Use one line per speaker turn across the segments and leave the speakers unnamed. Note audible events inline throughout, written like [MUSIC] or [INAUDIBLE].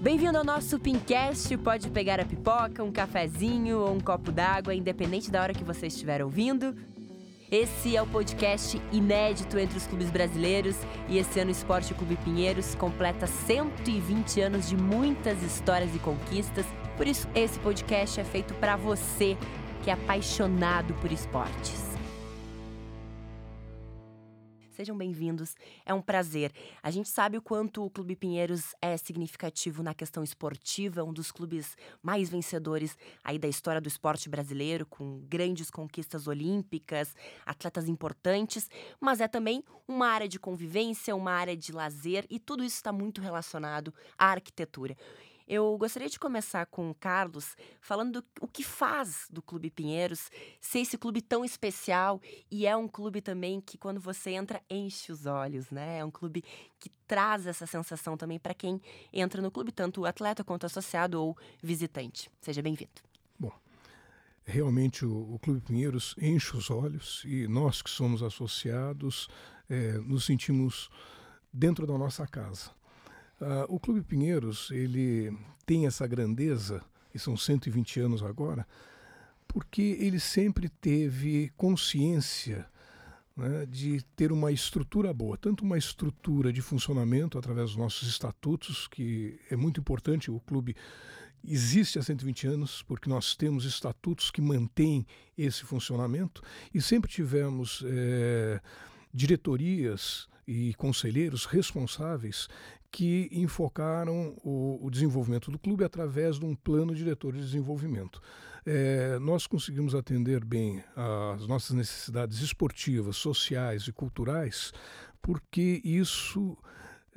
Bem-vindo ao nosso Pincast. Pode pegar a pipoca, um cafezinho ou um copo d'água, independente da hora que você estiver ouvindo. Esse é o podcast inédito entre os clubes brasileiros e esse ano o Esporte Clube Pinheiros completa 120 anos de muitas histórias e conquistas. Por isso, esse podcast é feito para você que é apaixonado por esportes. Sejam bem-vindos. É um prazer. A gente sabe o quanto o Clube Pinheiros é significativo na questão esportiva, um dos clubes mais vencedores aí da história do esporte brasileiro, com grandes conquistas olímpicas, atletas importantes, mas é também uma área de convivência, uma área de lazer e tudo isso está muito relacionado à arquitetura. Eu gostaria de começar com o Carlos falando do, o que faz do Clube Pinheiros ser esse clube tão especial e é um clube também que quando você entra enche os olhos, né? É um clube que traz essa sensação também para quem entra no clube, tanto o atleta quanto o associado ou visitante. Seja bem-vindo.
Bom, realmente o, o, Clube Pinheiros enche os olhos e nós que somos associados é, nos sentimos dentro da nossa casa. Uh, o Clube Pinheiros ele tem essa grandeza, e são 120 anos agora, porque ele sempre teve consciência né, de ter uma estrutura boa, tanto uma estrutura de funcionamento através dos nossos estatutos, que é muito importante, o clube existe há 120 anos, porque nós temos estatutos que mantêm esse funcionamento, e sempre tivemos é, diretorias e conselheiros responsáveis que enfocaram o, o, desenvolvimento do clube através de um plano diretor de desenvolvimento. É, nós conseguimos atender bem as nossas necessidades esportivas, sociais e culturais, porque isso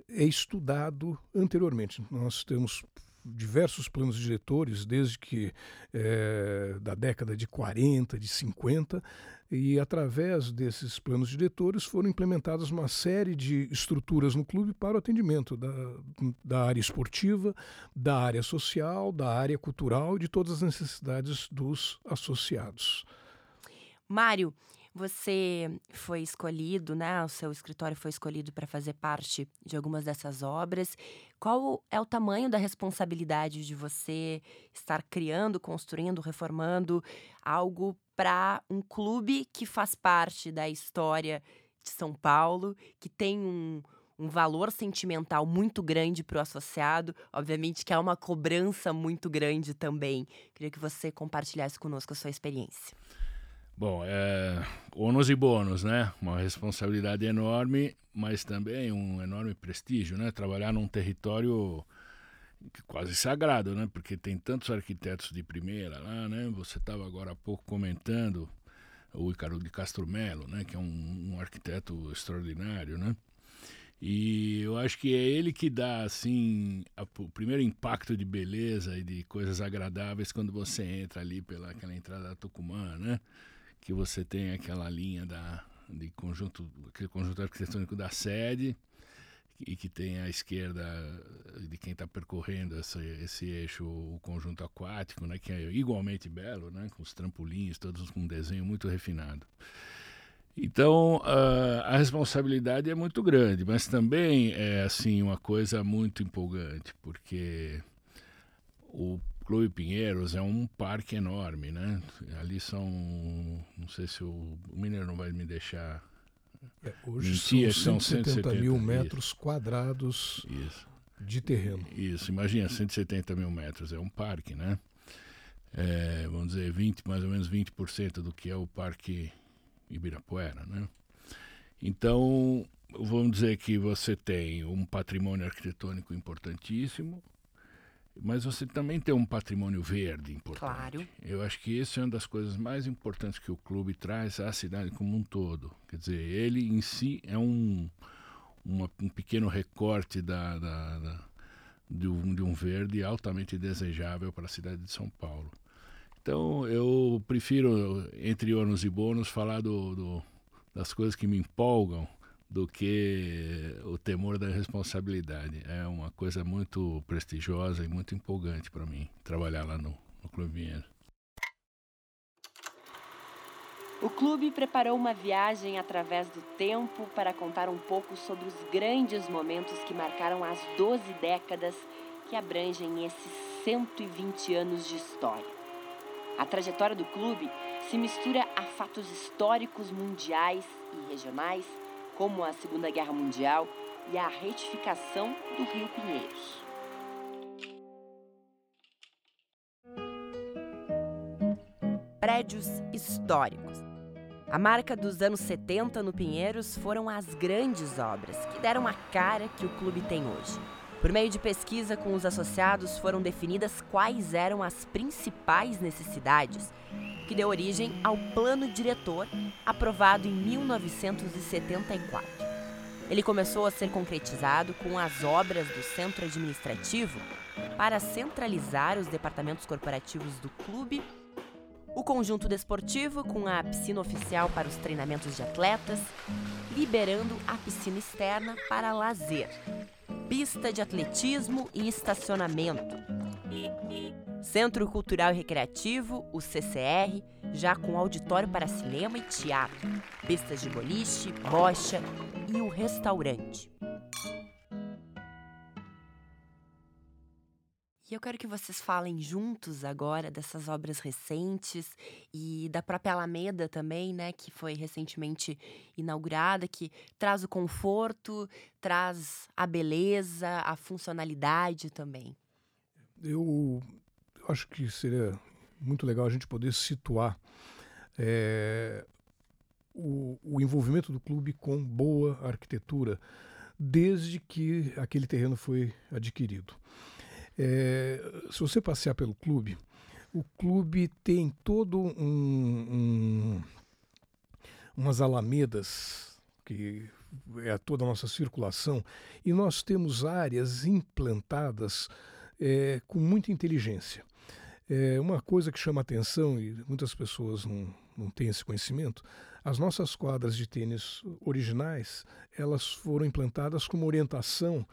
é estudado anteriormente. Nós temos diversos planos diretores, desde que é, da década de 40, de 50, e através desses planos diretores foram implementadas uma série de estruturas no clube para o atendimento da, da área esportiva, da área social, da área cultural e de todas as necessidades dos associados.
Mário, você foi escolhido, né? O seu escritório foi escolhido para fazer parte de algumas dessas obras. Qual é o tamanho da responsabilidade de você estar criando, construindo, reformando algo para um clube que faz parte da história de São Paulo, que tem um, um valor sentimental muito grande para o associado, obviamente que há uma cobrança muito grande também. Queria que você compartilhasse conosco a sua experiência.
Bom, é ônus e bônus, né? Uma responsabilidade enorme, mas também um enorme prestígio, né? Trabalhar num território quase sagrado, né? Porque tem tantos arquitetos de primeira lá, né? Você estava agora há pouco comentando o Icaro de Castro Melo, né? Que é um, um arquiteto extraordinário, né? E eu acho que é ele que dá assim a, o primeiro impacto de beleza e de coisas agradáveis quando você entra ali pela aquela entrada da Tucumã, né? Que você tem aquela linha da, de conjunto, aquele conjunto arquitetônico da sede e que tem à esquerda de quem está percorrendo essa, esse eixo o conjunto aquático, né, que é igualmente belo, né, com os trampolins, todos com um desenho muito refinado. Então uh, a responsabilidade é muito grande, mas também é assim uma coisa muito empolgante, porque o Clube Pinheiros é um parque enorme, né? Ali são, não sei se o, o Mineiro não vai me deixar
é, hoje mentir, são 170, 170 mil metros isso. quadrados isso. de terreno.
Isso, imagina, 170 mil metros, é um parque, né? É, vamos dizer, 20, mais ou menos 20% do que é o Parque Ibirapuera, né? Então, vamos dizer que você tem um patrimônio arquitetônico importantíssimo, mas você também tem um patrimônio verde importante.
Claro.
Eu acho que isso é uma das coisas mais importantes que o clube traz à cidade como um todo. Quer dizer, ele em si é um, uma, um pequeno recorte da, da, da de, um, de um verde altamente desejável para a cidade de São Paulo. Então, eu prefiro, entre ônus e bônus, falar do, do, das coisas que me empolgam do que o temor da responsabilidade. É uma coisa muito prestigiosa e muito empolgante para mim trabalhar lá no, no Clube Vinheiro.
O clube preparou uma viagem através do tempo para contar um pouco sobre os grandes momentos que marcaram as 12 décadas que abrangem esses 120 anos de história. A trajetória do clube se mistura a fatos históricos mundiais e regionais, como a Segunda Guerra Mundial e a retificação do Rio Pinheiros. Prédios históricos. A marca dos anos 70 no Pinheiros foram as grandes obras que deram a cara que o clube tem hoje. Por meio de pesquisa com os associados, foram definidas quais eram as principais necessidades, que deu origem ao plano diretor aprovado em 1974. Ele começou a ser concretizado com as obras do centro administrativo para centralizar os departamentos corporativos do clube, o conjunto desportivo com a piscina oficial para os treinamentos de atletas, liberando a piscina externa para lazer, pista de atletismo e estacionamento. Centro Cultural e Recreativo, o CCR, já com auditório para cinema e teatro, pistas de boliche, bocha e o restaurante. E eu quero que vocês falem juntos agora dessas obras recentes e da própria Alameda também, né, que foi recentemente inaugurada, que traz o conforto, traz a beleza, a funcionalidade também.
Eu acho que seria muito legal a gente poder situar é, o, o envolvimento do clube com boa arquitetura desde que aquele terreno foi adquirido. É, se você passear pelo clube, o clube tem todo um, um umas alamedas que é toda a nossa circulação e nós temos áreas implantadas é, com muita inteligência. É uma coisa que chama atenção e muitas pessoas não, não têm esse conhecimento. As nossas quadras de tênis originais, elas foram implantadas com uma orientação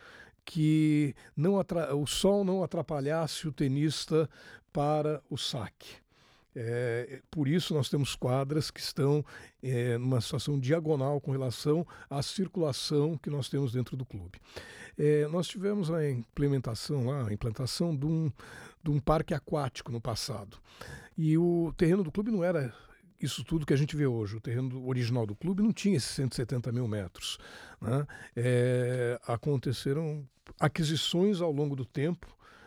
que não o sol não atrapalhasse o tenista para o saque. É, por isso nós temos quadras que estão é, numa situação diagonal com relação à circulação que nós temos dentro do clube. É, nós tivemos a implementação lá, a implantação de um, de um parque aquático no passado. E o terreno do clube não era isso tudo que a gente vê hoje. O terreno original do clube não tinha esses 170 mil metros. Né? É, aconteceram aquisições ao longo do tempo,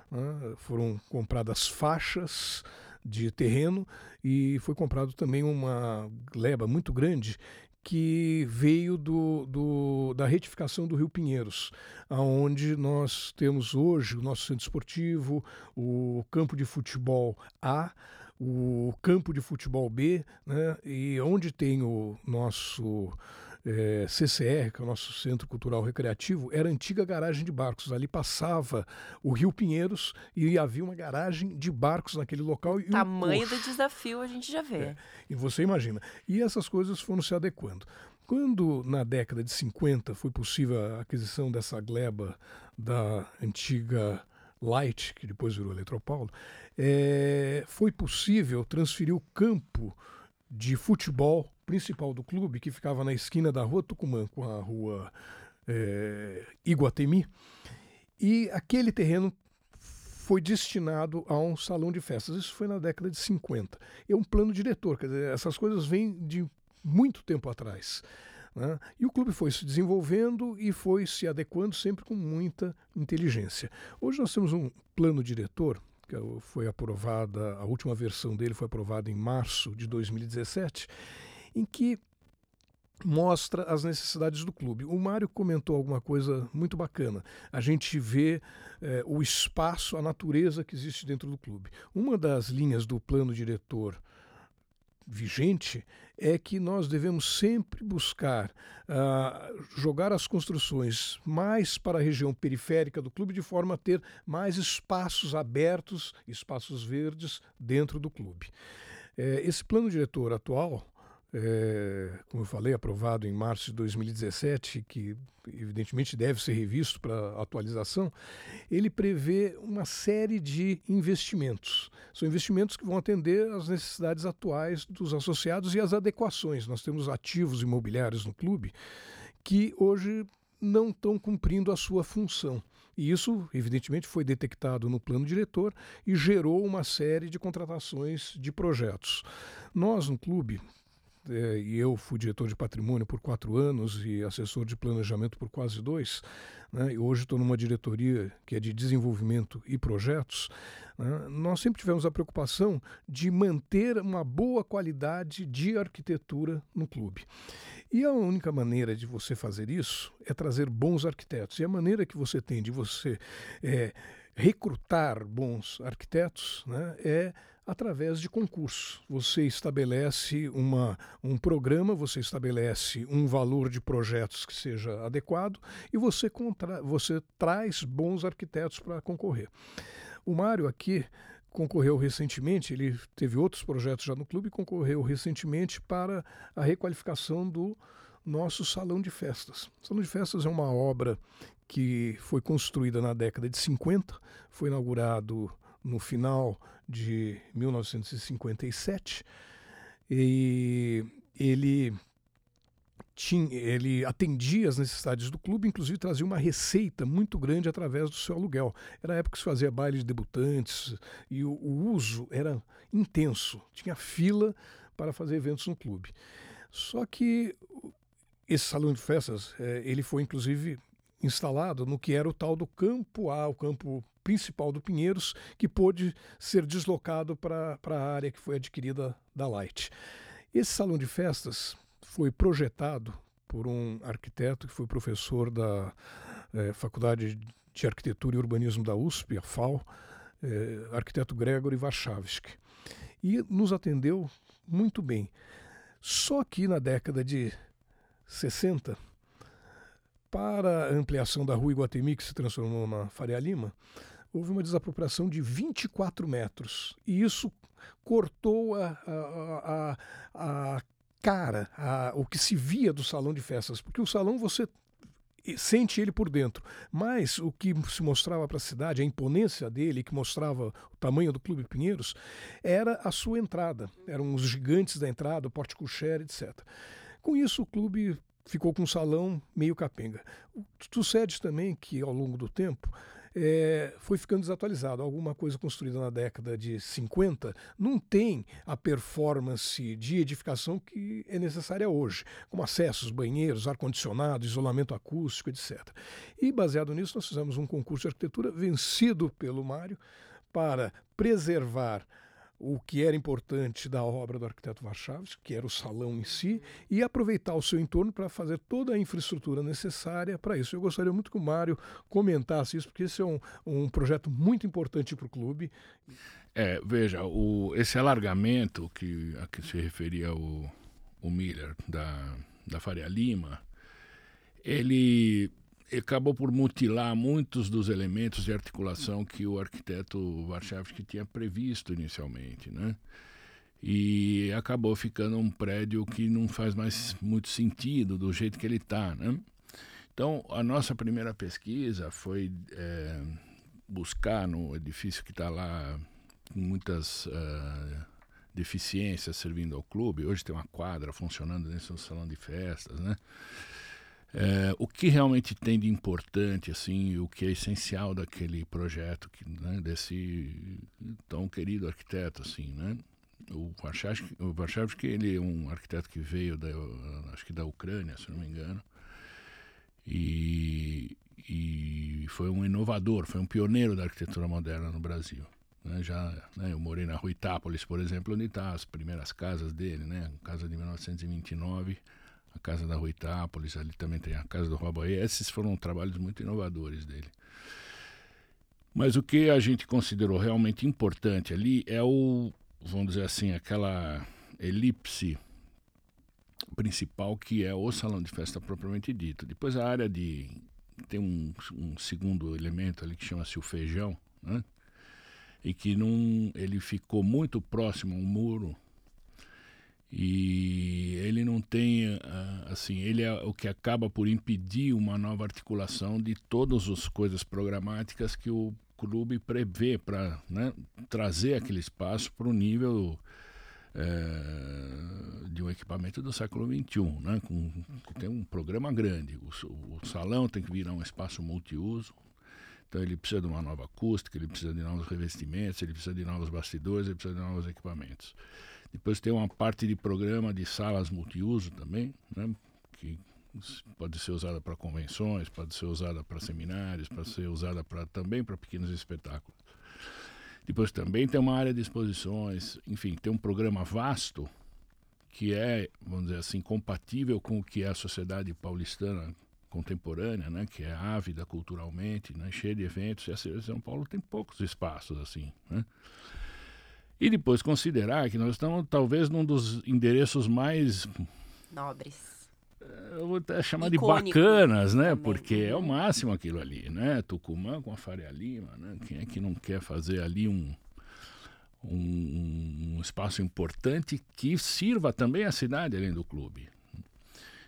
né? foram compradas faixas de terreno e foi comprado também uma gleba muito grande que veio do, do, da retificação do Rio Pinheiros, aonde nós temos hoje o nosso centro esportivo, o campo de futebol A, o campo de futebol B, né? e onde tem o nosso é, CCR, que é o nosso Centro Cultural Recreativo, era antiga garagem de barcos. Ali passava o Rio Pinheiros e havia uma garagem de barcos naquele local. O
tamanho um do desafio a gente já vê. É,
e você imagina. E essas coisas foram se adequando. Quando, na década de 50, foi possível a aquisição dessa gleba da antiga Light, que depois virou Eletropaulo, é, foi possível transferir o campo de futebol principal do clube, que ficava na esquina da rua Tucumã com a rua é, Iguatemi, e aquele terreno foi destinado a um salão de festas. Isso foi na década de 50. É um plano diretor, quer dizer, essas coisas vêm de muito tempo atrás. Né? E o clube foi se desenvolvendo e foi se adequando sempre com muita inteligência. Hoje nós temos um plano diretor que foi aprovada, a última versão dele foi aprovada em março de 2017, em que mostra as necessidades do clube. O Mário comentou alguma coisa muito bacana. A gente vê eh, o espaço, a natureza que existe dentro do clube. Uma das linhas do plano diretor vigente é que nós devemos sempre buscar uh, jogar as construções mais para a região periférica do clube, de forma a ter mais espaços abertos, espaços verdes dentro do clube. É, esse plano diretor atual é, como eu falei, aprovado em março de 2017, que evidentemente deve ser revisto para atualização, ele prevê uma série de investimentos. São investimentos que vão atender às necessidades atuais dos associados e às adequações. Nós temos ativos imobiliários no clube que hoje não estão cumprindo a sua função. E isso, evidentemente, foi detectado no plano diretor e gerou uma série de contratações de projetos. Nós, no clube, é, e eu fui diretor de patrimônio por quatro anos e assessor de planejamento por quase dois. Né, e hoje estou numa diretoria que é de desenvolvimento e projetos. Né, nós sempre tivemos a preocupação de manter uma boa qualidade de arquitetura no clube. E a única maneira de você fazer isso é trazer bons arquitetos. E a maneira que você tem de você é, recrutar bons arquitetos né, é através de concursos. Você estabelece uma, um programa, você estabelece um valor de projetos que seja adequado e você, contra, você traz bons arquitetos para concorrer. O Mário aqui concorreu recentemente, ele teve outros projetos já no clube, concorreu recentemente para a requalificação do nosso salão de festas. O salão de festas é uma obra que foi construída na década de 50, foi inaugurado no final de 1957 e ele tinha, ele atendia as necessidades do clube, inclusive trazia uma receita muito grande através do seu aluguel. Era a época que se fazia baile de debutantes e o, o uso era intenso, tinha fila para fazer eventos no clube. Só que esse salão de festas, é, ele foi inclusive instalado no que era o tal do campo A, o campo principal do Pinheiros, que pôde ser deslocado para a área que foi adquirida da Light. Esse salão de festas foi projetado por um arquiteto que foi professor da é, Faculdade de Arquitetura e Urbanismo da USP, a FAO, é, arquiteto Gregory Warszawski. E nos atendeu muito bem. Só que na década de 60, para a ampliação da rua Iguatemi, que se transformou na Faria Lima, houve uma desapropriação de 24 metros. E isso cortou a, a, a, a cara, a, o que se via do salão de festas. Porque o salão você sente ele por dentro. Mas o que se mostrava para a cidade, a imponência dele, que mostrava o tamanho do Clube Pinheiros, era a sua entrada. Eram os gigantes da entrada, o porte cocher, etc. Com isso, o clube ficou com um salão meio capenga. Sucede também que, ao longo do tempo, é, foi ficando desatualizado. Alguma coisa construída na década de 50 não tem a performance de edificação que é necessária hoje, como acessos, banheiros, ar-condicionado, isolamento acústico, etc. E, baseado nisso, nós fizemos um concurso de arquitetura vencido pelo Mário para preservar o que era importante da obra do arquiteto Warchavski, que era o salão em si, e aproveitar o seu entorno para fazer toda a infraestrutura necessária para isso. Eu gostaria muito que o Mário comentasse isso, porque esse é um, um projeto muito importante para o clube.
É, veja, o, esse alargamento que, a que se referia o, o Miller da, da Faria Lima, ele acabou por mutilar muitos dos elementos de articulação que o arquiteto Warszawski tinha previsto inicialmente, né? E acabou ficando um prédio que não faz mais muito sentido do jeito que ele está, né? Então, a nossa primeira pesquisa foi é, buscar no edifício que está lá com muitas uh, deficiências servindo ao clube. Hoje tem uma quadra funcionando dentro do salão de festas, né? É, o que realmente tem de importante, assim, o que é essencial daquele projeto, que, né, desse tão querido arquiteto, assim, né? O Warszawski, o ele é um arquiteto que veio da, acho que da Ucrânia, se não me engano, e, e foi um inovador, foi um pioneiro da arquitetura moderna no Brasil. Né, já né, eu morei na rua Itápolis, por exemplo, onde estão tá as primeiras casas dele, né, casa de 1929, a casa da Rua Itápolis, ali também tem a casa do Roboê. Esses foram trabalhos muito inovadores dele. Mas o que a gente considerou realmente importante ali é o, vamos dizer assim, aquela elipse principal que é o salão de festa propriamente dito. Depois a área de tem um, um segundo elemento ali que chama-se o feijão, né? E que não ele ficou muito próximo ao muro e ele não tem ah, assim ele é o que acaba por impedir uma nova articulação de todas as coisas programáticas que o clube prevê para né, trazer aquele espaço para o nível é, de um equipamento do século XXI, né, com, tem um programa grande. O, o salão tem que virar um espaço multiuso, Então ele precisa de uma nova acústica, ele precisa de novos revestimentos, ele precisa de novos bastidores, ele precisa de novos equipamentos. Depois tem uma parte de programa de salas multiuso também, né, que pode ser usada para convenções, pode ser usada para seminários, pode ser usada pra, também para pequenos espetáculos. Depois também tem uma área de exposições, enfim, tem um programa vasto que é, vamos dizer assim, compatível com o que é a sociedade paulistana contemporânea, né, que é ávida culturalmente, né, cheia de eventos, e a de São Paulo tem poucos espaços assim, né? E depois considerar que nós estamos talvez num dos endereços mais
nobres.
Eh, eu vou até chamar Icônico de bacanas, né? Também. Porque é o uhum. máximo aquilo ali, né? Tucumã com a Faria Lima, né? Quem é que não quer fazer ali um, um, um espaço importante que sirva também a cidade além do clube?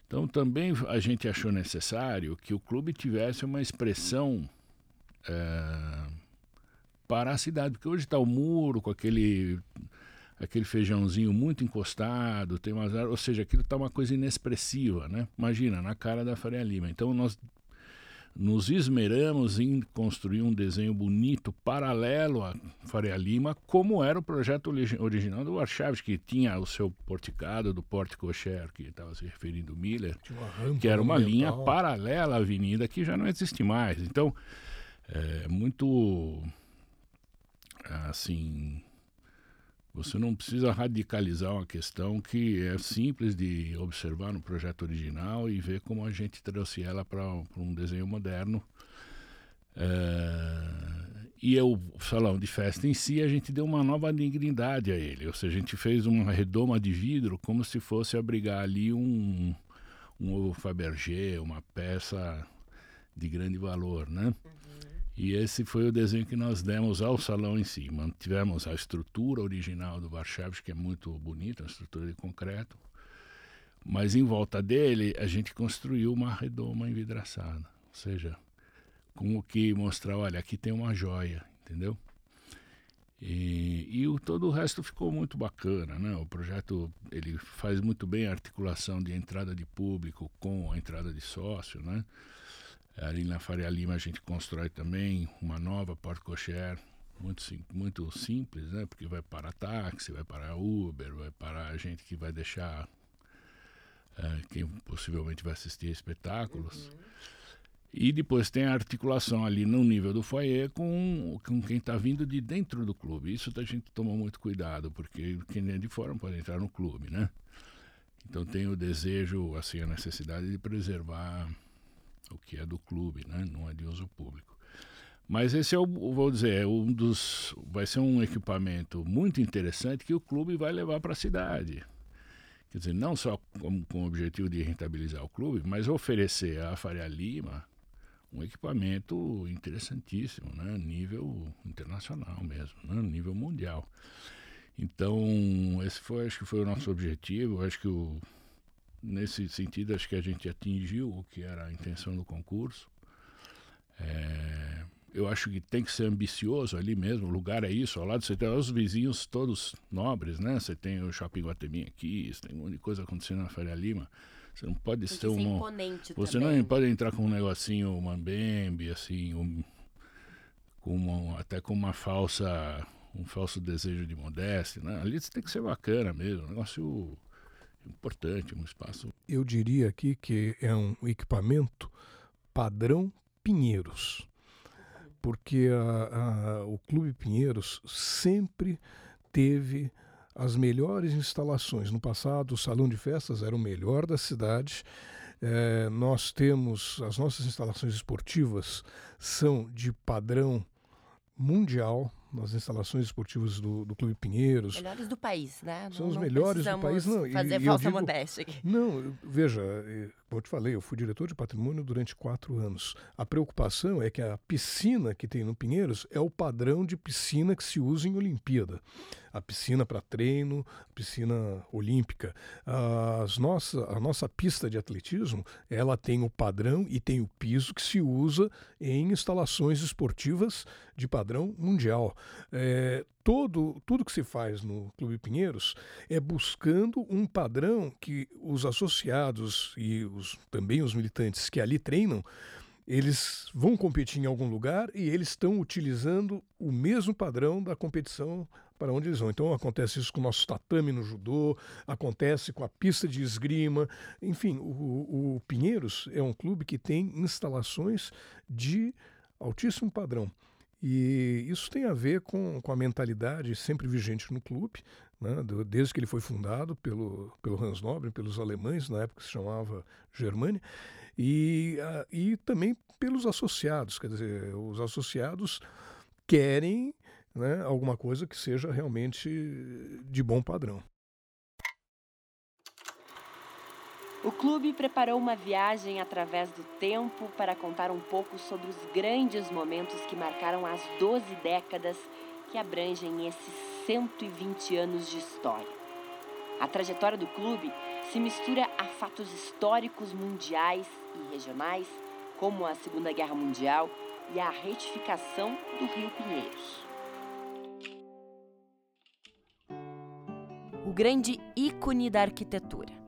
Então também a gente achou necessário que o clube tivesse uma expressão é, para a cidade, porque hoje está o muro com aquele aquele feijãozinho muito encostado, tem umas, ou seja, aquilo está uma coisa inexpressiva, né? Imagina, na cara da Faria Lima. Então nós nos esmeramos em construir um desenho bonito paralelo à Faria Lima, como era o projeto original do Warchavs, que tinha o seu porticado do Porte Cocher, que estava se referindo Miller, que era uma linha paralela à avenida que já não existe mais. Então, é muito assim, você não precisa radicalizar uma questão que é simples de observar no projeto original e ver como a gente trouxe ela para um desenho moderno. É, e o salão de festa em si, a gente deu uma nova dignidade a ele. Ou seja, a gente fez uma redoma de vidro como se fosse abrigar ali um, um ovo Fabergé, uma peça de grande valor, né? E esse foi o desenho que nós demos ao salão em si. Mantivemos a estrutura original do Warchavs, que é muito bonita, uma estrutura de concreto. Mas em volta dele, a gente construiu uma redoma envidraçada. Ou seja, como que mostrar, olha, aqui tem uma joia, entendeu? E, e o, todo o resto ficou muito bacana, né? O projeto ele faz muito bem a articulação de entrada de público com a entrada de sócio, né? Ali na Faria Lima a gente constrói também uma nova porta-cocher, muito, muito simples, né? Porque vai para táxi, vai para Uber, vai para a gente que vai deixar é, quem possivelmente vai assistir espetáculos. Uhum. E depois tem a articulação ali no nível do foyer com, com quem está vindo de dentro do clube. Isso a gente toma muito cuidado, porque quem é de fora não pode entrar no clube, né? Então tem o desejo, assim, a necessidade de preservar o que é do clube, né? não é de uso público. Mas esse é o, vou dizer, é um dos, vai ser um equipamento muito interessante que o clube vai levar para a cidade. Quer dizer, não só com, com o objetivo de rentabilizar o clube, mas oferecer à Faria Lima um equipamento interessantíssimo, né? nível internacional mesmo, né? nível mundial. Então, esse foi, acho que foi o nosso objetivo. Acho que o, nesse sentido, acho que a gente atingiu o que era a intenção do concurso. É, eu acho que tem que ser ambicioso ali mesmo. O lugar é isso. Ao lado você tem os vizinhos todos nobres, né? Você tem o Shopping Guatemi aqui, você tem um monte de coisa acontecendo na Faria Lima. Você não pode ser um. Você também. não pode entrar com um negocinho mambembe, assim, um, com uma, até com uma falsa. um falso desejo de modéstia. Né? Ali você tem que ser bacana mesmo. Um negócio importante, um espaço.
Eu diria aqui que é um equipamento padrão Pinheiros, porque a, a, o Clube Pinheiros sempre teve as melhores instalações. No passado, o salão de festas era o melhor da cidade. É, nós temos as nossas instalações esportivas são de padrão mundial, nas instalações esportivas do, do Clube Pinheiros.
Melhores do país, né?
São não, os melhores do país. Não,
fazer e, falsa modéstia aqui.
Não, veja, eu te falei, eu fui diretor de patrimônio durante quatro anos. A preocupação é que a piscina que tem no Pinheiros é o padrão de piscina que se usa em Olimpíada a piscina para treino, piscina olímpica. As nossa, a nossa pista de atletismo, ela tem o padrão e tem o piso que se usa em instalações esportivas de padrão mundial. É, todo, tudo que se faz no Clube Pinheiros é buscando um padrão que os associados e os, também os militantes que ali treinam eles vão competir em algum lugar e eles estão utilizando o mesmo padrão da competição para onde eles vão. Então acontece isso com o nosso tatame no judô, acontece com a pista de esgrima, enfim, o, o Pinheiros é um clube que tem instalações de altíssimo padrão. E isso tem a ver com, com a mentalidade sempre vigente no clube, né, desde que ele foi fundado pelo, pelo Hans Nobre, pelos alemães, na época se chamava Germânia, e, uh, e também pelos associados. Quer dizer, os associados querem né, alguma coisa que seja realmente de bom padrão.
O clube preparou uma viagem através do tempo para contar um pouco sobre os grandes momentos que marcaram as 12 décadas que abrangem esses 120 anos de história. A trajetória do clube se mistura a fatos históricos mundiais e regionais, como a Segunda Guerra Mundial e a retificação do Rio Pinheiros. O grande ícone da arquitetura.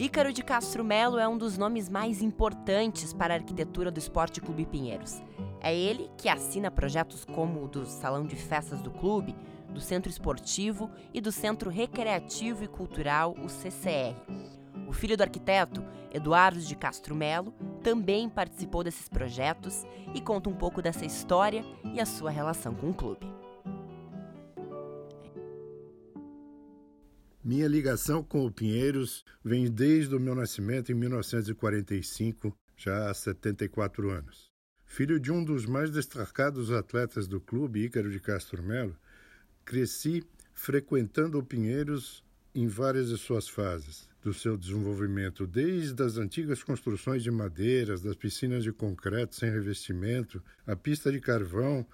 Ícaro de Castro Melo é um dos nomes mais importantes para a arquitetura do Esporte Clube Pinheiros. É ele que assina projetos como o do Salão de Festas do Clube, do Centro Esportivo e do Centro Recreativo e Cultural, o CCR. O filho do arquiteto, Eduardo de Castro Melo, também participou desses projetos e conta um pouco dessa história e a sua relação com o clube.
Minha ligação com o Pinheiros vem desde o meu nascimento em 1945, já há 74 anos. Filho de um dos mais destacados atletas do clube, Ícaro de Castro Melo, Cresci frequentando o Pinheiros em várias de suas fases do seu desenvolvimento, desde as antigas construções de madeiras, das piscinas de concreto sem revestimento, a pista de carvão,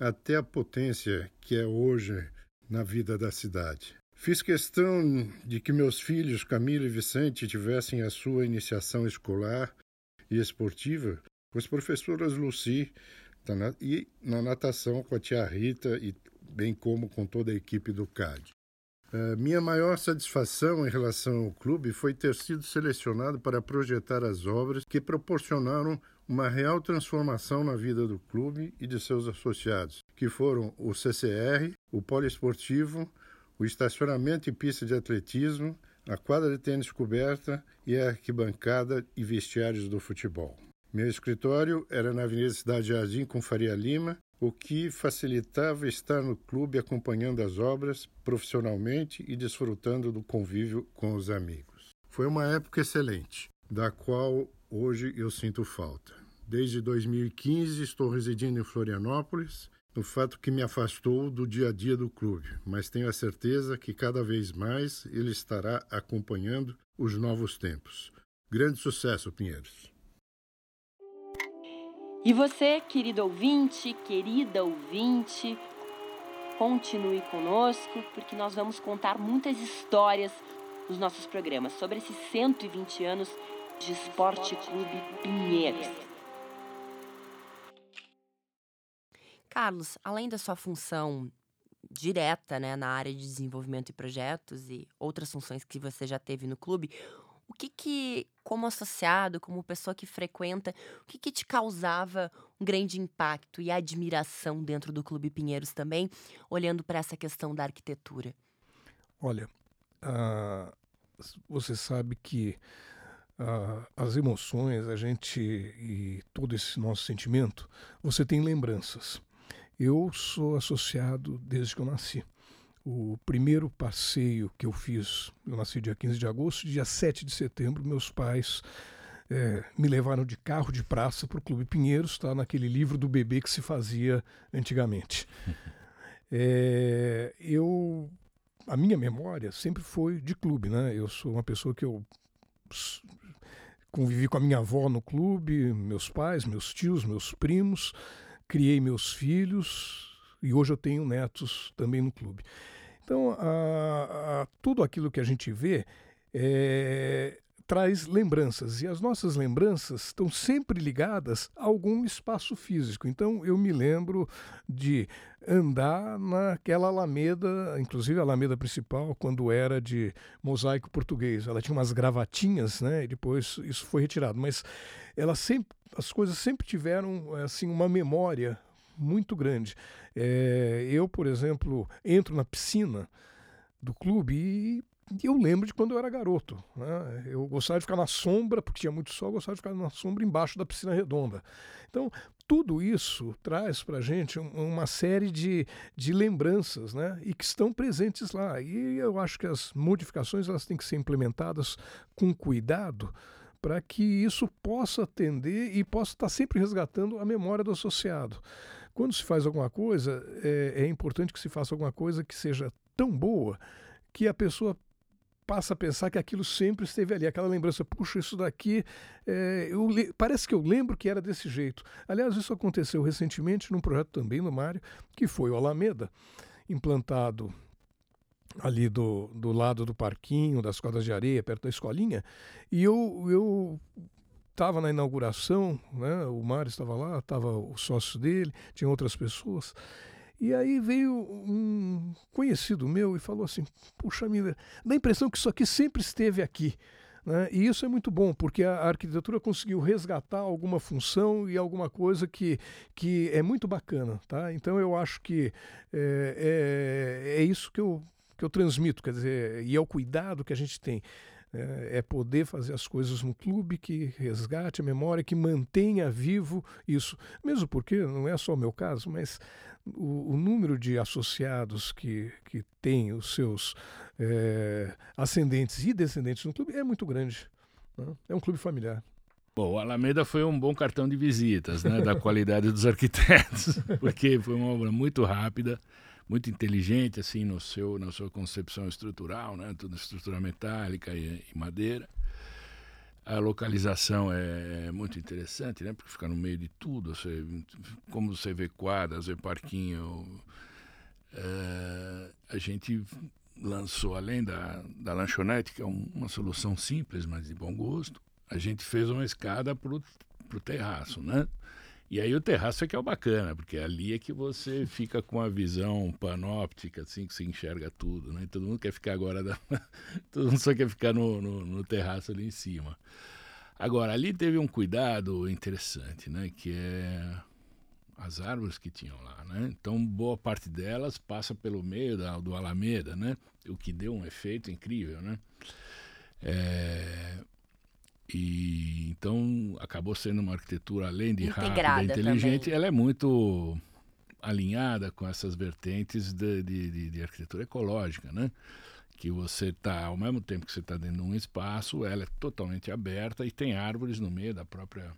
até a potência que é hoje na vida da cidade. Fiz questão de que meus filhos, Camilo e Vicente, tivessem a sua iniciação escolar e esportiva com as professoras Luci e na natação com a tia Rita e bem como com toda a equipe do CAD. Uh, minha maior satisfação em relação ao clube foi ter sido selecionado para projetar as obras que proporcionaram uma real transformação na vida do clube e de seus associados, que foram o CCR, o poliesportivo, o estacionamento e pista de atletismo, a quadra de tênis coberta e a arquibancada e vestiários do futebol. Meu escritório era na Avenida Cidade Jardim com Faria Lima o que facilitava estar no clube acompanhando as obras profissionalmente e desfrutando do convívio com os amigos. Foi uma época excelente, da qual hoje eu sinto falta. Desde 2015 estou residindo em Florianópolis, no fato que me afastou do dia a dia do clube, mas tenho a certeza que cada vez mais ele estará acompanhando os novos tempos. Grande sucesso, Pinheiros!
E você, querido ouvinte, querida ouvinte, continue conosco, porque nós vamos contar muitas histórias nos nossos programas sobre esses 120 anos de Esporte Clube Pinheiros. Carlos, além da sua função direta né, na área de desenvolvimento e projetos e outras funções que você já teve no clube, o que que, como associado, como pessoa que frequenta, o que que te causava um grande impacto e admiração dentro do Clube Pinheiros também, olhando para essa questão da arquitetura?
Olha, uh, você sabe que uh, as emoções, a gente e todo esse nosso sentimento, você tem lembranças. Eu sou associado desde que eu nasci. O primeiro passeio que eu fiz, eu nasci dia 15 de agosto, dia 7 de setembro, meus pais é, me levaram de carro de praça para o Clube Pinheiros, está naquele livro do bebê que se fazia antigamente. [LAUGHS] É, eu, a minha memória sempre foi de clube, né? Eu sou uma pessoa que eu convivi com a minha avó no clube, meus pais, meus tios, meus primos, criei meus filhos e hoje eu tenho netos também no clube. Então, a, a, tudo aquilo que a gente vê é, traz lembranças e as nossas lembranças estão sempre ligadas a algum espaço físico. Então eu me lembro de andar naquela alameda, inclusive a alameda principal, quando era de mosaico português. Ela tinha umas gravatinhas, né? E depois isso foi retirado. Mas ela sempre, as coisas sempre tiveram assim uma memória muito grande. É, eu, por exemplo, entro na piscina do clube e eu lembro de quando eu era garoto. Né? Eu gostava de ficar na sombra, porque tinha muito sol, eu gostava de ficar na sombra embaixo da piscina redonda. Então, tudo isso traz para a gente uma série de, de lembranças né? e que estão presentes lá. E eu acho que as modificações elas têm que ser implementadas com cuidado para que isso possa atender e possa estar sempre resgatando a memória do associado. Quando se faz alguma coisa, é, é importante que se faça alguma coisa que seja tão boa que a pessoa passa a pensar que aquilo sempre esteve ali, aquela lembrança, puxa, isso daqui, é, eu, parece que eu lembro que era desse jeito. Aliás, isso aconteceu recentemente num projeto também no Mário, que foi o Alameda, implantado ali do, do lado do parquinho, das quadras de areia, perto da escolinha, e eu, eu estava na inauguração, né, o Mário estava lá, estava o sócio dele, tinha outras pessoas, e aí veio um conhecido meu e falou assim: Puxa vida, dá a impressão que isso aqui sempre esteve aqui. Né? E isso é muito bom, porque a arquitetura conseguiu resgatar alguma função e alguma coisa que, que é muito bacana. Tá? Então eu acho que é, é, é isso que eu, que eu transmito, quer dizer, e é o cuidado que a gente tem. É, é poder fazer as coisas no clube que resgate a memória, que mantenha vivo isso. Mesmo porque não é só o meu caso, mas o, o número de associados que, que tem os seus é, ascendentes e descendentes no clube é muito grande. Né? É um clube familiar.
Bom, o Alameda foi um bom cartão de visitas, né, da qualidade dos arquitetos, [LAUGHS] porque foi uma obra muito rápida, muito inteligente, assim, no seu, na sua concepção estrutural, né, tudo estrutura metálica e, e madeira. A localização é muito interessante, né? Porque fica no meio de tudo. Você, como você vê quadras, vê parquinho. É, a gente lançou, além da, da lanchonete, que é um, uma solução simples, mas de bom gosto, a gente fez uma escada para o terraço, né? E aí o terraço é que é o bacana, porque ali é que você [LAUGHS] fica com a visão panóptica, assim, que você enxerga tudo, né? todo mundo quer ficar agora, da... [LAUGHS] todo mundo só quer ficar no, no, no, terraço ali em cima. Agora, ali teve um cuidado interessante, né? Que é as árvores que tinham lá, né? Então, boa parte delas passa pelo meio da, do Alameda, né? O que deu um efeito incrível, né? É, e então acabou sendo uma arquitetura além de Integrada rápida, inteligente, também. ela é muito alinhada com essas vertentes de, de, de, de arquitetura ecológica, né? Que você está, ao mesmo tempo que você está dentro de um espaço, ela é totalmente aberta e tem árvores no meio da própria.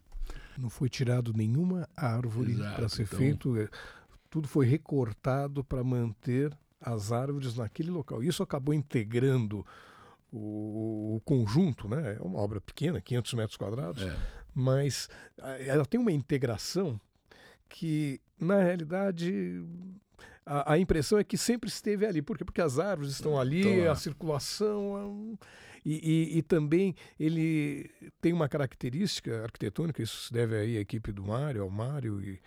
Não foi tirado nenhuma árvore para ser então... feito, é, tudo foi recortado para manter as árvores naquele local. Isso acabou integrando o, o, conjunto, né? É uma obra pequena, 500 metros quadrados, é. mas ela tem uma integração que, na realidade, a, a, impressão é que sempre esteve ali. Por quê? Porque as árvores estão ali, a circulação. E, e, e, também ele tem uma característica arquitetônica, isso se deve aí à equipe do Mário, ao Mário e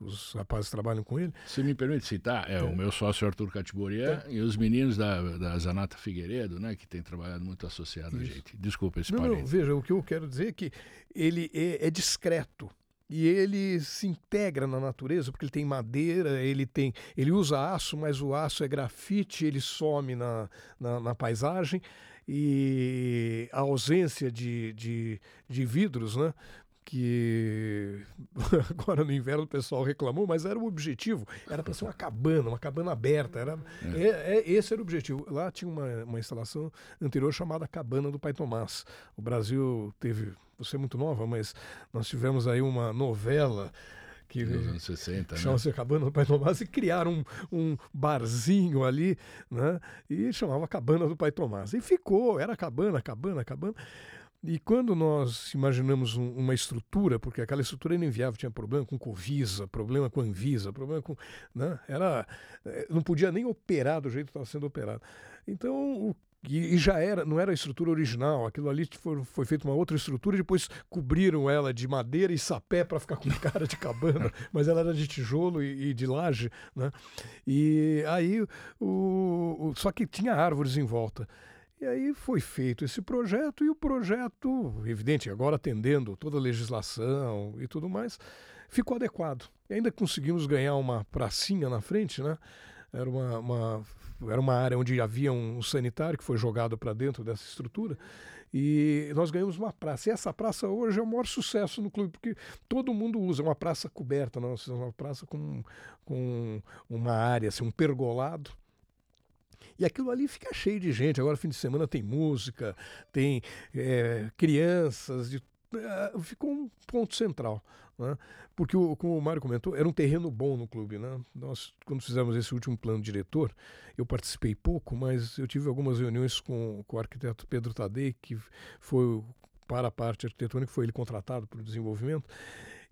os rapazes trabalham com ele.
Se me permite citar, é, é. o meu sócio Arthur Catiboria é. e os meninos da, da Zanata Figueiredo, né, que tem trabalhado muito associado Isso. a gente. Desculpa esse
não, não, veja, o que eu quero dizer é que ele é, é discreto e ele se integra na natureza porque ele tem madeira, ele tem, ele usa aço, mas o aço é grafite, ele some na, na, na paisagem e a ausência de, de, de vidros, né? Que [LAUGHS] agora no inverno o pessoal reclamou, mas era o objetivo, era para ser uma cabana, uma cabana aberta, era, é. É, é, esse era o objetivo. Lá tinha uma, uma instalação anterior chamada Cabana do Pai Tomás. O Brasil teve, você é muito nova, mas nós tivemos aí uma novela que
nos anos 60,
chama-se
né?
Cabana do Pai Tomás e criaram um, um barzinho ali, né? E chamava Cabana do Pai Tomás. E ficou, era cabana, cabana, cabana. E quando nós imaginamos um, uma estrutura, porque aquela estrutura era inviável, tinha problema com Covisa, problema com Anvisa, problema com. Né? Era, eh, não podia nem operar do jeito que estava sendo operado. Então, o, e, e, já era, não era a estrutura original, aquilo ali foi, foi feita uma outra estrutura, depois cobriram ela de madeira e sapé para ficar com [LAUGHS] cara de cabana, mas ela era de tijolo e, e de laje. Né? E aí, o, o, só que tinha árvores em volta. E aí foi feito esse projeto, e o projeto, evidente, agora atendendo toda a legislação e tudo mais, ficou adequado. E ainda conseguimos ganhar uma pracinha na frente, né? Era uma, uma era uma área onde havia um sanitário que foi jogado para dentro dessa estrutura. E nós ganhamos uma praça. E essa praça hoje é o maior sucesso no clube, porque todo mundo usa. É uma praça coberta, nós fizemos uma praça com, com uma área, assim, um pergolado e aquilo ali fica cheio de gente. Agora, fim de semana, tem música, tem é, crianças, de, é, ficou um ponto central. Né? Porque, o, como o Mário comentou, era um terreno bom no clube. Né? Nós, quando fizemos esse último plano diretor, eu participei pouco, mas eu tive algumas reuniões com, com o arquiteto Pedro Tadei, que foi para a parte arquitetônica, foi ele contratado para o desenvolvimento.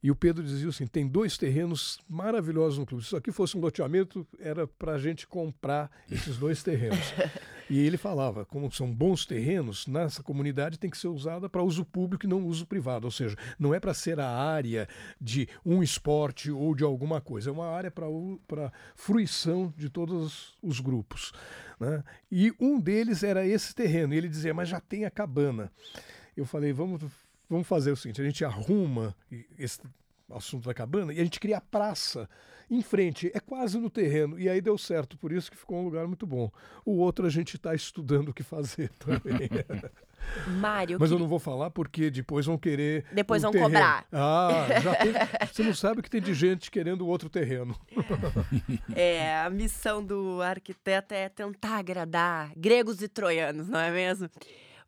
E o Pedro dizia assim: tem dois terrenos maravilhosos no clube. Se isso aqui fosse um loteamento, era para a gente comprar esses dois terrenos. [LAUGHS] e ele falava: como são bons terrenos, nessa comunidade tem que ser usada para uso público e não uso privado. Ou seja, não é para ser a área de um esporte ou de alguma coisa, é uma área para fruição de todos os grupos. Né? E um deles era esse terreno. E ele dizia: mas já tem a cabana. Eu falei: vamos vamos fazer o seguinte: a gente arruma esse assunto da cabana e a gente cria a praça em frente, é quase no terreno. E aí deu certo, por isso que ficou um lugar muito bom. O outro a gente está estudando o que fazer [LAUGHS] também.
Mário.
Mas eu não vou falar porque depois vão querer.
Depois
um
vão terreno. cobrar.
Ah, já tem. [LAUGHS] Você não sabe que tem de gente querendo outro terreno.
É, a missão do arquiteto é tentar agradar gregos e troianos, não é mesmo?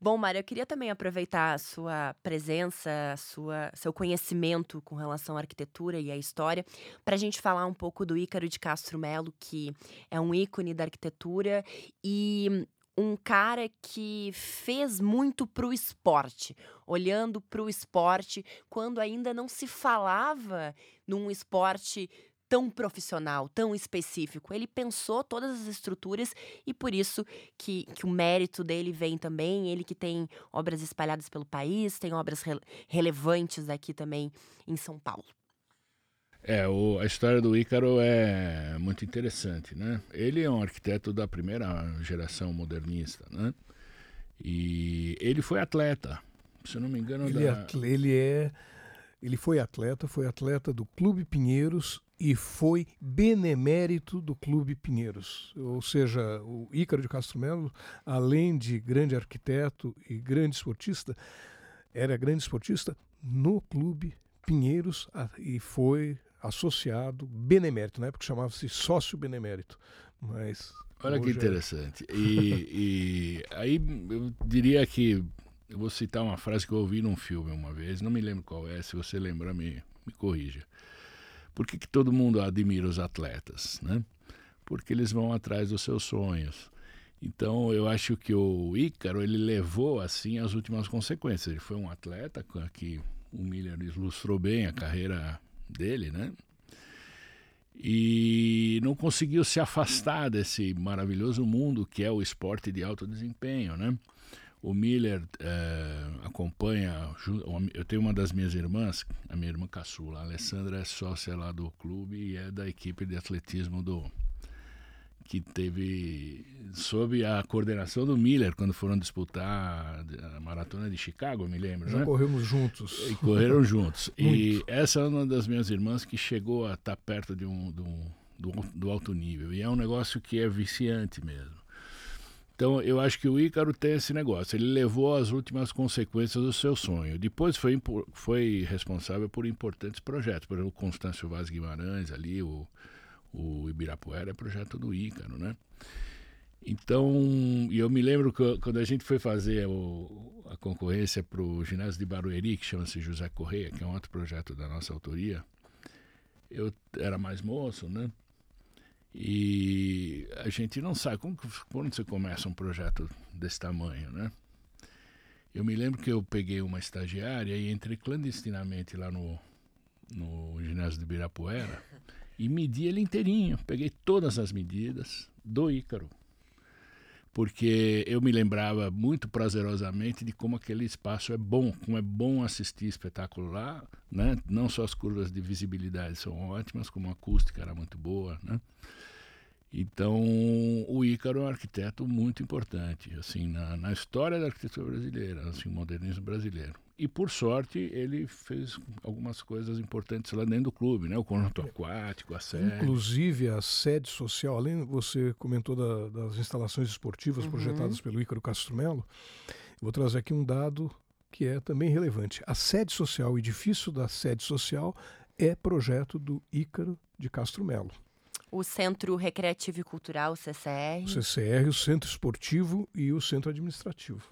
Bom, Mário, eu queria também aproveitar a sua presença, a sua, seu conhecimento com relação à arquitetura e à história, para a gente falar um pouco do Ícaro de Castro Melo, que é um ícone da arquitetura e um cara que fez muito para o esporte, olhando para o esporte quando ainda não se falava num esporte tão profissional, tão específico. Ele pensou todas as estruturas e por isso que, que o mérito dele vem também. Ele que tem obras espalhadas pelo país, tem obras re relevantes aqui também em São Paulo.
É, o, a história do Ícaro é muito interessante, né? Ele é um arquiteto da primeira geração modernista, né? E ele foi atleta, se eu não me engano.
Ele,
da...
é, ele é, ele foi atleta, foi atleta do Clube Pinheiros e foi benemérito do Clube Pinheiros. Ou seja, o Ícaro de Castro Melo, além de grande arquiteto e grande esportista, era grande esportista no Clube Pinheiros e foi associado benemérito, na época chamava-se sócio benemérito. Mas
Olha que é interessante. É... E, e aí eu diria que eu vou citar uma frase que eu ouvi num filme uma vez, não me lembro qual é, se você lembra, me, me corrija. Por que, que todo mundo admira os atletas? Né? Porque eles vão atrás dos seus sonhos. Então eu acho que o Ícaro ele levou assim as últimas consequências. Ele foi um atleta que o Miller ilustrou bem a carreira dele, né? E não conseguiu se afastar desse maravilhoso mundo que é o esporte de alto desempenho, né? O Miller é, acompanha. Eu tenho uma das minhas irmãs, a minha irmã caçula, a Alessandra é sócia lá do clube e é da equipe de atletismo do. que teve. sob a coordenação do Miller quando foram disputar a maratona de Chicago, me lembro.
Já
né?
corremos juntos.
E correram juntos. [LAUGHS] e essa é uma das minhas irmãs que chegou a estar perto de um, de um do, do alto nível. E é um negócio que é viciante mesmo. Então, eu acho que o Ícaro tem esse negócio. Ele levou as últimas consequências do seu sonho. Depois foi, foi responsável por importantes projetos. Por exemplo, o Constâncio Vaz Guimarães, ali, o, o Ibirapuera é projeto do Ícaro, né? Então, eu me lembro que quando a gente foi fazer o, a concorrência para o ginásio de Barueri, que chama-se José Correia, que é um outro projeto da nossa autoria, eu era mais moço, né? E a gente não sabe como, quando você começa um projeto desse tamanho, né? Eu me lembro que eu peguei uma estagiária e entrei clandestinamente lá no, no ginásio de Ibirapuera e medi ele inteirinho. Peguei todas as medidas do Ícaro. Porque eu me lembrava muito prazerosamente de como aquele espaço é bom, como é bom assistir espetáculo lá, né? Não só as curvas de visibilidade são ótimas, como a acústica era muito boa, né? Então, o Ícaro é um arquiteto muito importante, assim, na, na história da arquitetura brasileira, assim, o modernismo brasileiro. E, por sorte, ele fez algumas coisas importantes lá dentro do clube, né? O conjunto aquático, a sede.
Inclusive, a sede social, além, você comentou da, das instalações esportivas uhum. projetadas pelo Ícaro Castro Melo, vou trazer aqui um dado que é também relevante. A sede social, o edifício da sede social, é projeto do Ícaro de Castro Melo
o Centro Recreativo e Cultural, o CCR.
O CCR, o Centro Esportivo e o Centro Administrativo.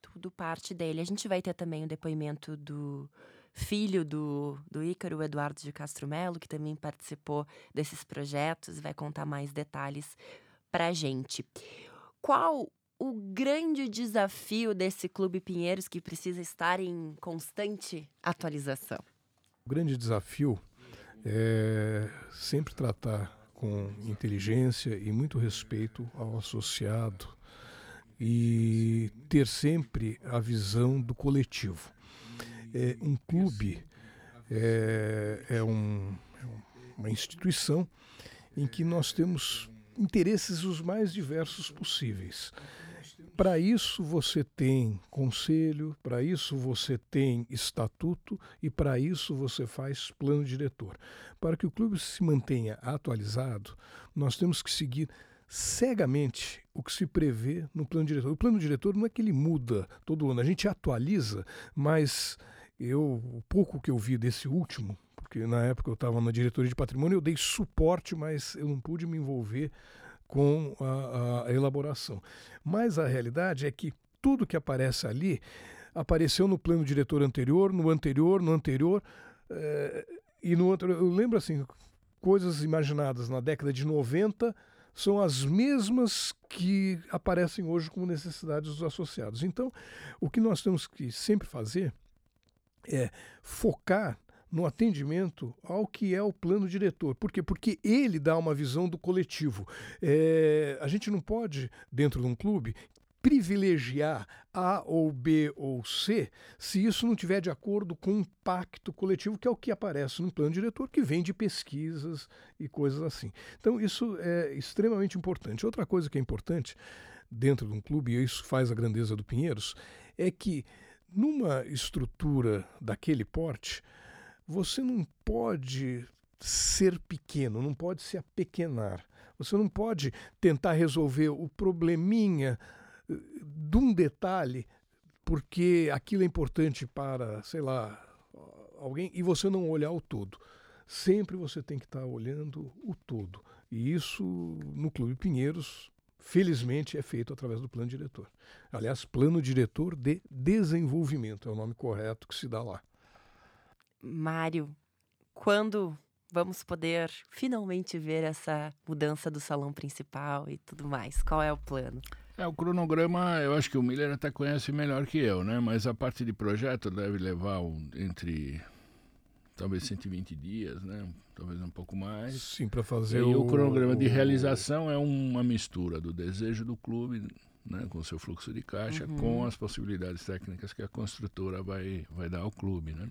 Tudo parte dele. A gente vai ter também o depoimento do filho do, do Ícaro, o Eduardo de Castro Melo, que também participou desses projetos e vai contar mais detalhes para a gente. Qual o grande desafio desse Clube Pinheiros que precisa estar em constante atualização?
O grande desafio é sempre tratar com inteligência e muito respeito ao associado e ter sempre a visão do coletivo. É, um clube é, é, um, é uma instituição em que nós temos interesses os mais diversos possíveis. Para isso você tem conselho, para isso você tem estatuto e para isso você faz plano diretor. Para que o clube se mantenha atualizado, nós temos que seguir cegamente o que se prevê no plano diretor. O plano diretor não é que ele muda todo ano, a gente atualiza, mas eu o pouco que eu vi desse último, porque na época eu estava na diretoria de patrimônio, eu dei suporte, mas eu não pude me envolver com a, a elaboração. Mas a realidade é que tudo que aparece ali apareceu no plano diretor anterior, no anterior, no anterior. É, e no outro. Eu lembro assim, coisas imaginadas na década de 90 são as mesmas que aparecem hoje como necessidades dos associados. Então, o que nós temos que sempre fazer é focar no atendimento ao que é o plano diretor. Por quê? Porque ele dá uma visão do coletivo. É, a gente não pode, dentro de um clube, privilegiar A ou B ou C se isso não tiver de acordo com um pacto coletivo, que é o que aparece no plano diretor, que vem de pesquisas e coisas assim. Então, isso é extremamente importante. Outra coisa que é importante dentro de um clube, e isso faz a grandeza do Pinheiros, é que numa estrutura daquele porte, você não pode ser pequeno, não pode se apequenar. Você não pode tentar resolver o probleminha eh, de um detalhe porque aquilo é importante para, sei lá, alguém e você não olhar o todo. Sempre você tem que estar olhando o todo. E isso no Clube Pinheiros, felizmente, é feito através do plano diretor. Aliás, plano diretor de desenvolvimento é o nome correto que se dá lá.
Mário, quando vamos poder finalmente ver essa mudança do salão principal e tudo mais? Qual é o plano?
É, o cronograma, eu acho que o Miller até conhece melhor que eu, né? Mas a parte de projeto deve levar entre talvez 120 dias, né? Talvez um pouco mais.
Sim, para fazer
e
o...
o cronograma de realização é uma mistura do desejo do clube, né, com o seu fluxo de caixa, uhum. com as possibilidades técnicas que a construtora vai, vai dar ao clube, né?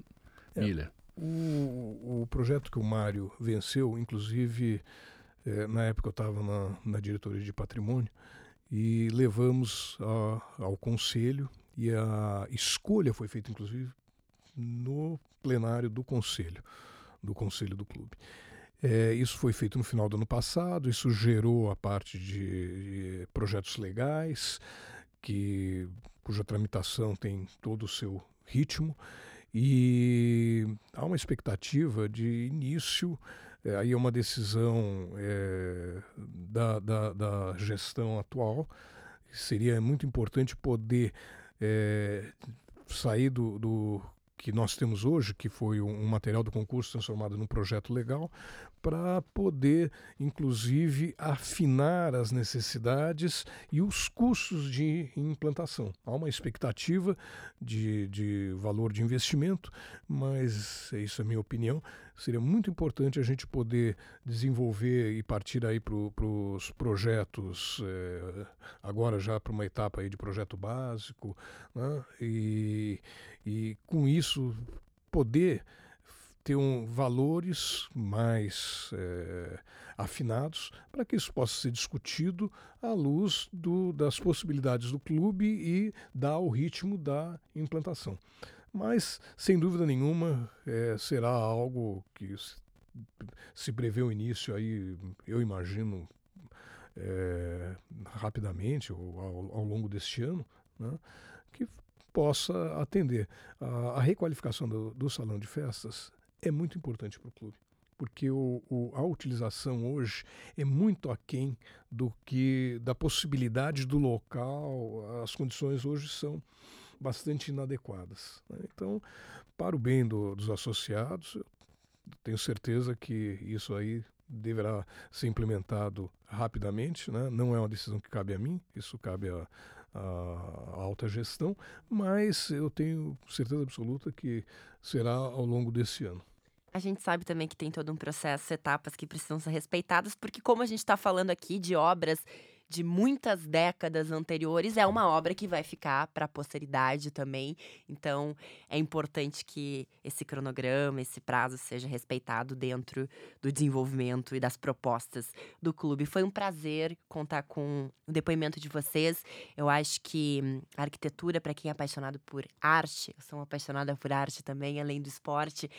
É, Miller. O, o projeto que o Mário venceu, inclusive, é, na época eu estava na, na diretoria de patrimônio, e levamos a, ao conselho, e a escolha foi feita, inclusive, no plenário do conselho, do conselho do clube. É, isso foi feito no final do ano passado, isso gerou a parte de, de projetos legais, que, cuja tramitação tem todo o seu ritmo. E há uma expectativa de início, é, aí é uma decisão é, da, da, da, gestão atual. Seria muito importante poder é, sair do, do que nós temos hoje, que foi um, material do concurso transformado num projeto legal, para poder, inclusive, afinar as necessidades e os custos de implantação. Há uma expectativa de, de valor de investimento, mas isso é minha opinião. Seria muito importante a gente poder desenvolver e partir aí para os projetos, é, agora já para uma etapa aí de projeto básico, né? e, e com isso poder ter um, valores mais é, afinados para que isso possa ser discutido à luz do, das possibilidades do clube e dar o ritmo da implantação. Mas, sem dúvida nenhuma, é, será algo que se prevê o início aí, eu imagino, é, rapidamente ou ao, ao, longo deste ano, né, que possa atender. A, a requalificação do, do, salão de festas é muito importante para o clube, porque o, o, a utilização hoje é muito aquém do que da possibilidade do local, as condições hoje são bastante inadequadas. Né? Então, para o bem do, dos associados, eu tenho certeza que isso aí deverá ser implementado rapidamente. Né? Não é uma decisão que cabe a mim, isso cabe a alta gestão, mas eu tenho certeza absoluta que será ao longo desse ano.
A gente sabe também que tem todo um processo, etapas que precisam ser respeitadas, porque como a gente está falando aqui de obras de muitas décadas anteriores, é uma obra que vai ficar para a posteridade também. Então, é importante que esse cronograma, esse prazo seja respeitado dentro do desenvolvimento e das propostas do clube. Foi um prazer contar com o depoimento de vocês. Eu acho que a arquitetura, para quem é apaixonado por arte, eu sou apaixonada por arte também, além do esporte,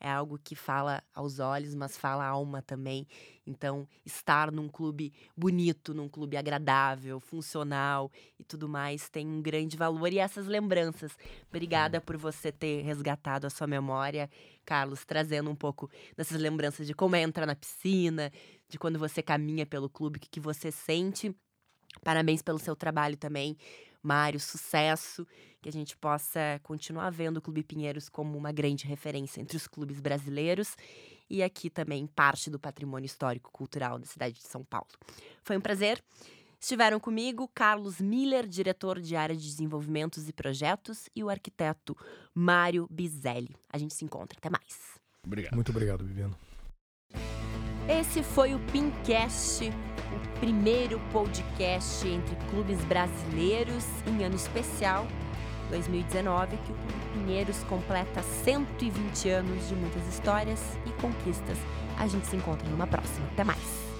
é algo que fala aos olhos, mas fala à alma também. Então, estar num clube bonito, num clube agradável, funcional e tudo mais tem um grande valor. E essas lembranças. Obrigada por você ter resgatado a sua memória, Carlos, trazendo um pouco dessas lembranças de como é entrar na piscina, de quando você caminha pelo clube, o que, que você sente. Parabéns pelo seu trabalho também. Mário, sucesso, que a gente possa continuar vendo o Clube Pinheiros como uma grande referência entre os clubes brasileiros e aqui também parte do patrimônio histórico cultural da cidade de São Paulo. Foi um prazer. Estiveram comigo Carlos Miller, diretor de área de desenvolvimentos e projetos, e o arquiteto Mário Bizelli. A gente se encontra. Até mais.
Obrigado. Muito obrigado, Viviana.
Esse foi o Pincast, o primeiro podcast entre clubes brasileiros em ano especial 2019, que o Clube Pinheiros completa 120 anos de muitas histórias e conquistas. A gente se encontra numa próxima. Até mais!